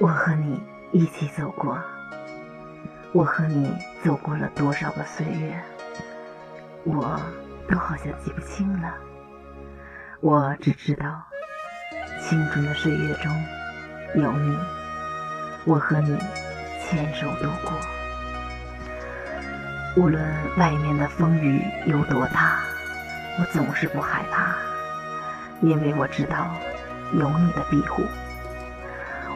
我和你一起走过，我和你走过了多少个岁月，我都好像记不清了。我只知道，青春的岁月中有你，我和你牵手度过。无论外面的风雨有多大，我总是不害怕，因为我知道有你的庇护。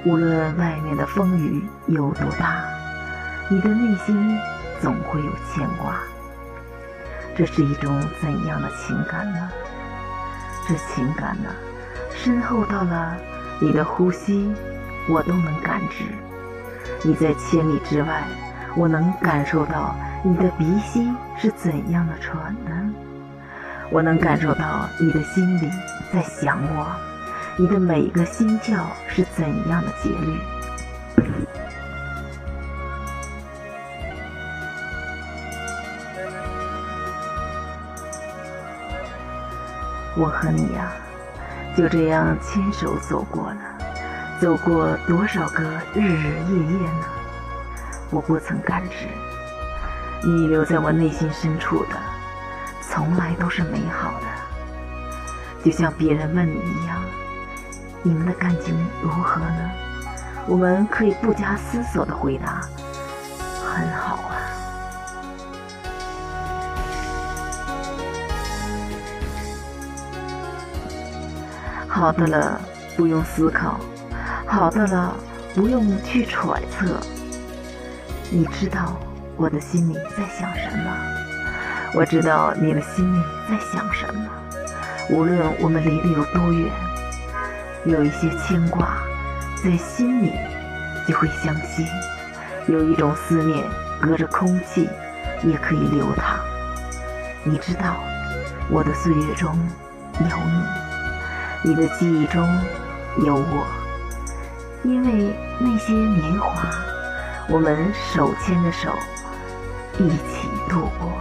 无论外面的风雨有多大，你的内心总会有牵挂。这是一种怎样的情感呢？这情感呢，深厚到了你的呼吸，我都能感知；你在千里之外，我能感受到你的鼻息是怎样的喘呢；我能感受到你的心里在想我。你的每一个心跳是怎样的节律？我和你呀，就这样牵手走过了，走过多少个日日夜夜呢？我不曾感知，你留在我内心深处的，从来都是美好的，就像别人问你一样。你们的感情如何呢？我们可以不加思索的回答：很好啊。好的了，不用思考；好的了，不用去揣测。你知道我的心里在想什么？我知道你的心里在想什么。无论我们离得有多远。有一些牵挂，在心里就会相惜；有一种思念，隔着空气也可以流淌。你知道，我的岁月中有你，你的记忆中有我。因为那些年华，我们手牵着手，一起度过。